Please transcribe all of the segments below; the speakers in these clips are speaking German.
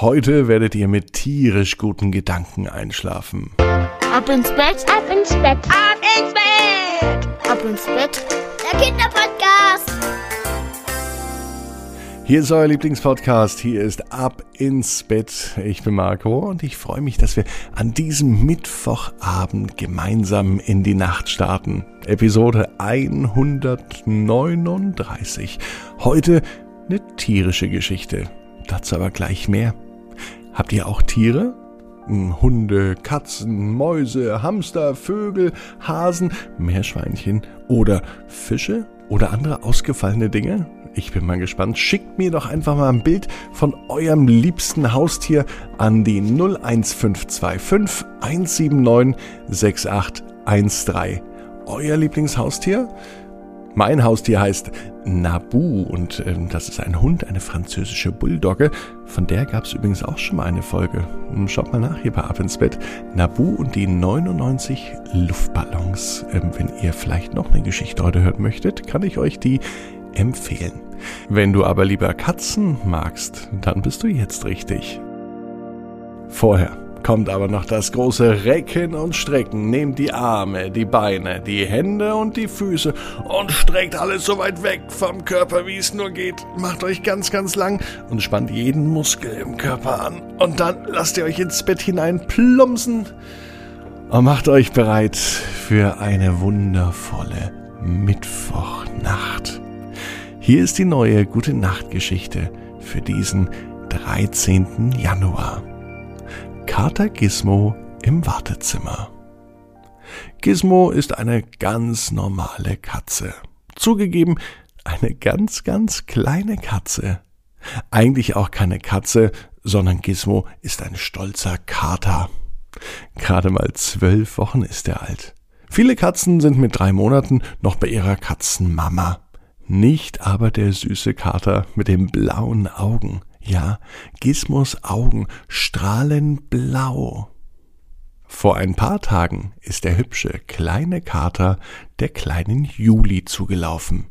Heute werdet ihr mit tierisch guten Gedanken einschlafen. Ab ins Bett, ab ins Bett, ab ins Bett, ab ins Bett. Der Kinderpodcast. Hier ist euer Lieblingspodcast. Hier ist Ab ins Bett. Ich bin Marco und ich freue mich, dass wir an diesem Mittwochabend gemeinsam in die Nacht starten. Episode 139. Heute eine tierische Geschichte. Dazu aber gleich mehr. Habt ihr auch Tiere? Hm, Hunde, Katzen, Mäuse, Hamster, Vögel, Hasen, Meerschweinchen oder Fische oder andere ausgefallene Dinge? Ich bin mal gespannt. Schickt mir doch einfach mal ein Bild von eurem liebsten Haustier an die 01525 179 6813. Euer Lieblingshaustier? Mein Haustier heißt Nabu und äh, das ist ein Hund, eine französische Bulldogge. Von der gab es übrigens auch schon mal eine Folge. Hm, schaut mal nach hier bei Ab ins Bett. Nabu und die 99 Luftballons. Ähm, wenn ihr vielleicht noch eine Geschichte heute hören möchtet, kann ich euch die empfehlen. Wenn du aber lieber Katzen magst, dann bist du jetzt richtig. Vorher kommt aber noch das große Recken und Strecken. Nehmt die Arme, die Beine, die Hände und die Füße und streckt alles so weit weg vom Körper, wie es nur geht. Macht euch ganz, ganz lang und spannt jeden Muskel im Körper an. Und dann lasst ihr euch ins Bett hinein plumpsen und macht euch bereit für eine wundervolle Mittwochnacht. Hier ist die neue Gute Nacht Geschichte für diesen 13. Januar. Kater Gizmo im Wartezimmer. Gizmo ist eine ganz normale Katze. Zugegeben, eine ganz, ganz kleine Katze. Eigentlich auch keine Katze, sondern Gizmo ist ein stolzer Kater. Gerade mal zwölf Wochen ist er alt. Viele Katzen sind mit drei Monaten noch bei ihrer Katzenmama. Nicht aber der süße Kater mit den blauen Augen. Ja, Gizmos Augen strahlen blau. Vor ein paar Tagen ist der hübsche kleine Kater der kleinen Juli zugelaufen.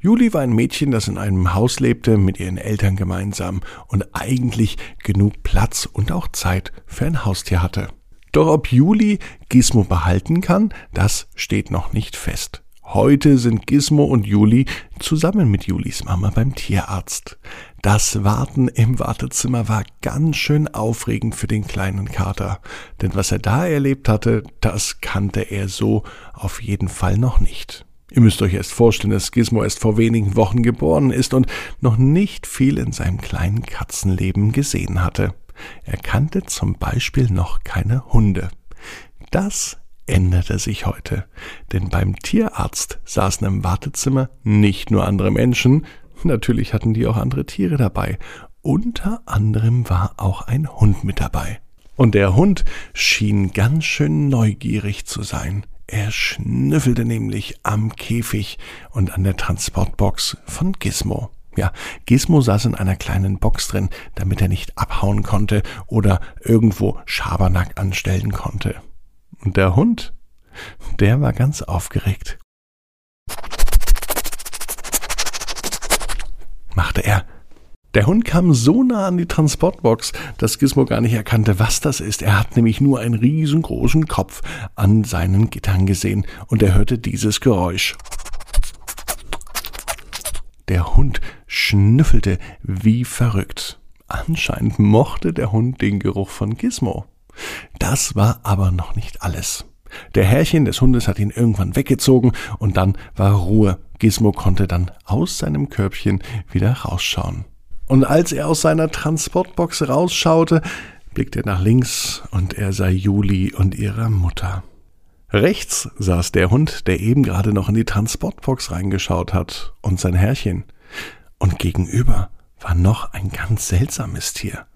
Juli war ein Mädchen, das in einem Haus lebte mit ihren Eltern gemeinsam und eigentlich genug Platz und auch Zeit für ein Haustier hatte. Doch ob Juli Gizmo behalten kann, das steht noch nicht fest. Heute sind Gizmo und Juli zusammen mit Julis Mama beim Tierarzt. Das Warten im Wartezimmer war ganz schön aufregend für den kleinen Kater, denn was er da erlebt hatte, das kannte er so auf jeden Fall noch nicht. Ihr müsst euch erst vorstellen, dass Gizmo erst vor wenigen Wochen geboren ist und noch nicht viel in seinem kleinen Katzenleben gesehen hatte. Er kannte zum Beispiel noch keine Hunde. Das änderte sich heute, denn beim Tierarzt saßen im Wartezimmer nicht nur andere Menschen, natürlich hatten die auch andere Tiere dabei, unter anderem war auch ein Hund mit dabei. Und der Hund schien ganz schön neugierig zu sein. Er schnüffelte nämlich am Käfig und an der Transportbox von Gizmo. Ja, Gizmo saß in einer kleinen Box drin, damit er nicht abhauen konnte oder irgendwo Schabernack anstellen konnte. Und der Hund, der war ganz aufgeregt. machte er. Der Hund kam so nah an die Transportbox, dass Gizmo gar nicht erkannte, was das ist. Er hat nämlich nur einen riesengroßen Kopf an seinen Gittern gesehen und er hörte dieses Geräusch. Der Hund schnüffelte wie verrückt. Anscheinend mochte der Hund den Geruch von Gizmo. Das war aber noch nicht alles. Der Herrchen des Hundes hat ihn irgendwann weggezogen und dann war Ruhe. Gizmo konnte dann aus seinem Körbchen wieder rausschauen. Und als er aus seiner Transportbox rausschaute, blickte er nach links und er sah Juli und ihre Mutter. Rechts saß der Hund, der eben gerade noch in die Transportbox reingeschaut hat, und sein Herrchen. Und gegenüber war noch ein ganz seltsames Tier.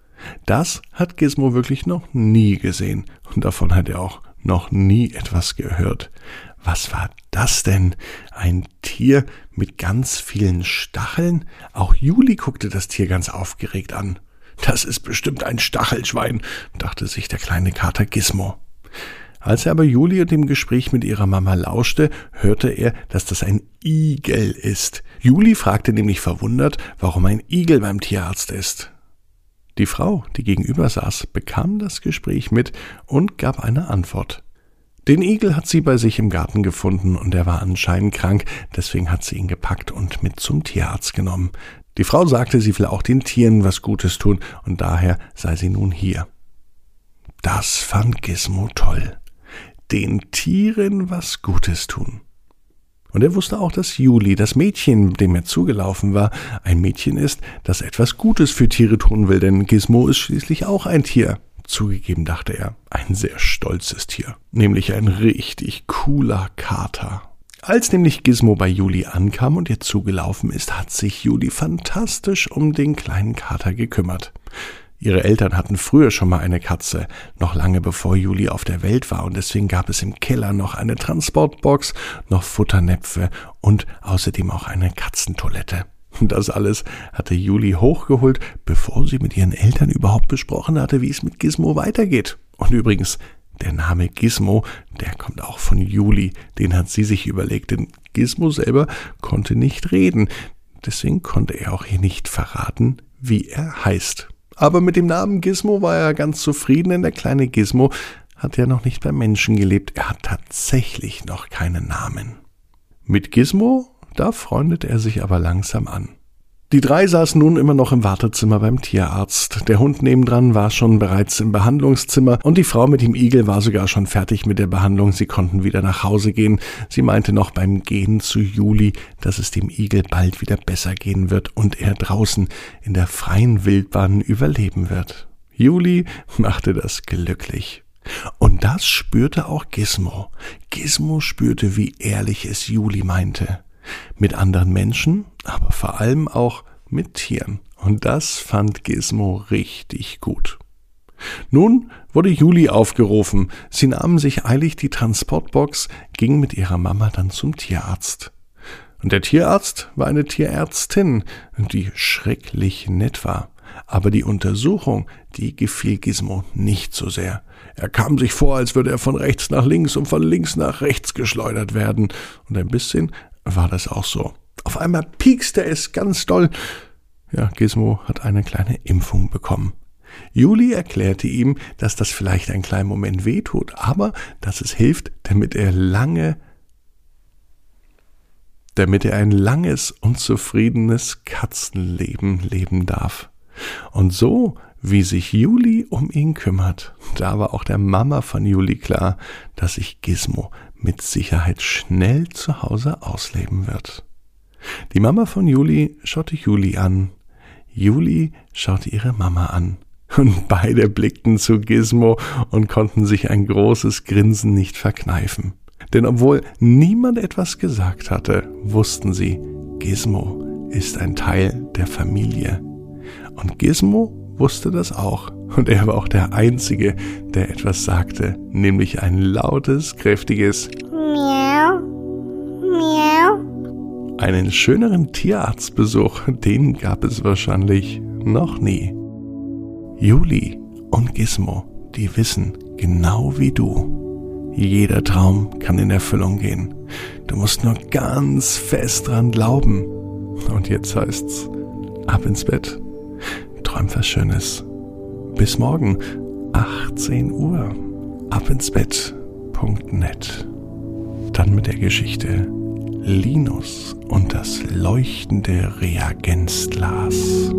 Das hat Gizmo wirklich noch nie gesehen und davon hat er auch noch nie etwas gehört. Was war das denn? Ein Tier mit ganz vielen Stacheln? Auch Juli guckte das Tier ganz aufgeregt an. Das ist bestimmt ein Stachelschwein, dachte sich der kleine Kater Gizmo. Als er aber Juli und dem Gespräch mit ihrer Mama lauschte, hörte er, dass das ein Igel ist. Juli fragte nämlich verwundert, warum ein Igel beim Tierarzt ist. Die Frau, die gegenüber saß, bekam das Gespräch mit und gab eine Antwort. Den Igel hat sie bei sich im Garten gefunden und er war anscheinend krank, deswegen hat sie ihn gepackt und mit zum Tierarzt genommen. Die Frau sagte, sie will auch den Tieren was Gutes tun und daher sei sie nun hier. Das fand Gizmo toll. Den Tieren was Gutes tun. Und er wusste auch, dass Juli, das Mädchen, dem er zugelaufen war, ein Mädchen ist, das etwas Gutes für Tiere tun will, denn Gizmo ist schließlich auch ein Tier. Zugegeben, dachte er, ein sehr stolzes Tier, nämlich ein richtig cooler Kater. Als nämlich Gizmo bei Juli ankam und ihr zugelaufen ist, hat sich Juli fantastisch um den kleinen Kater gekümmert. Ihre Eltern hatten früher schon mal eine Katze, noch lange bevor Juli auf der Welt war, und deswegen gab es im Keller noch eine Transportbox, noch Futternäpfe und außerdem auch eine Katzentoilette. Das alles hatte Juli hochgeholt, bevor sie mit ihren Eltern überhaupt besprochen hatte, wie es mit Gizmo weitergeht. Und übrigens, der Name Gizmo, der kommt auch von Juli, den hat sie sich überlegt, denn Gizmo selber konnte nicht reden, deswegen konnte er auch hier nicht verraten, wie er heißt. Aber mit dem Namen Gizmo war er ganz zufrieden, denn der kleine Gizmo hat ja noch nicht bei Menschen gelebt, er hat tatsächlich noch keinen Namen. Mit Gizmo da freundet er sich aber langsam an. Die drei saßen nun immer noch im Wartezimmer beim Tierarzt. Der Hund nebendran war schon bereits im Behandlungszimmer und die Frau mit dem Igel war sogar schon fertig mit der Behandlung. Sie konnten wieder nach Hause gehen. Sie meinte noch beim Gehen zu Juli, dass es dem Igel bald wieder besser gehen wird und er draußen in der freien Wildbahn überleben wird. Juli machte das glücklich. Und das spürte auch Gizmo. Gizmo spürte, wie ehrlich es Juli meinte mit anderen Menschen, aber vor allem auch mit Tieren. Und das fand Gizmo richtig gut. Nun wurde Juli aufgerufen. Sie nahmen sich eilig die Transportbox, ging mit ihrer Mama dann zum Tierarzt. Und der Tierarzt war eine Tierärztin, die schrecklich nett war. Aber die Untersuchung, die gefiel Gizmo nicht so sehr. Er kam sich vor, als würde er von rechts nach links und von links nach rechts geschleudert werden, und ein bisschen war das auch so. Auf einmal piekste es ganz doll. Ja, Gizmo hat eine kleine Impfung bekommen. Juli erklärte ihm, dass das vielleicht einen kleinen Moment wehtut, aber dass es hilft, damit er lange, damit er ein langes und zufriedenes Katzenleben leben darf. Und so, wie sich Juli um ihn kümmert, da war auch der Mama von Juli klar, dass sich Gizmo mit Sicherheit schnell zu Hause ausleben wird. Die Mama von Juli schaute Juli an. Juli schaute ihre Mama an. Und beide blickten zu Gizmo und konnten sich ein großes Grinsen nicht verkneifen. Denn obwohl niemand etwas gesagt hatte, wussten sie, Gizmo ist ein Teil der Familie. Und Gizmo wusste das auch. Und er war auch der Einzige, der etwas sagte, nämlich ein lautes, kräftiges Miau, Miau. Einen schöneren Tierarztbesuch, den gab es wahrscheinlich noch nie. Juli und Gizmo, die wissen genau wie du. Jeder Traum kann in Erfüllung gehen. Du musst nur ganz fest dran glauben. Und jetzt heißt's, ab ins Bett träum was Schönes. Bis morgen, 18 Uhr, abinsbett.net. Dann mit der Geschichte Linus und das leuchtende Reagenzglas.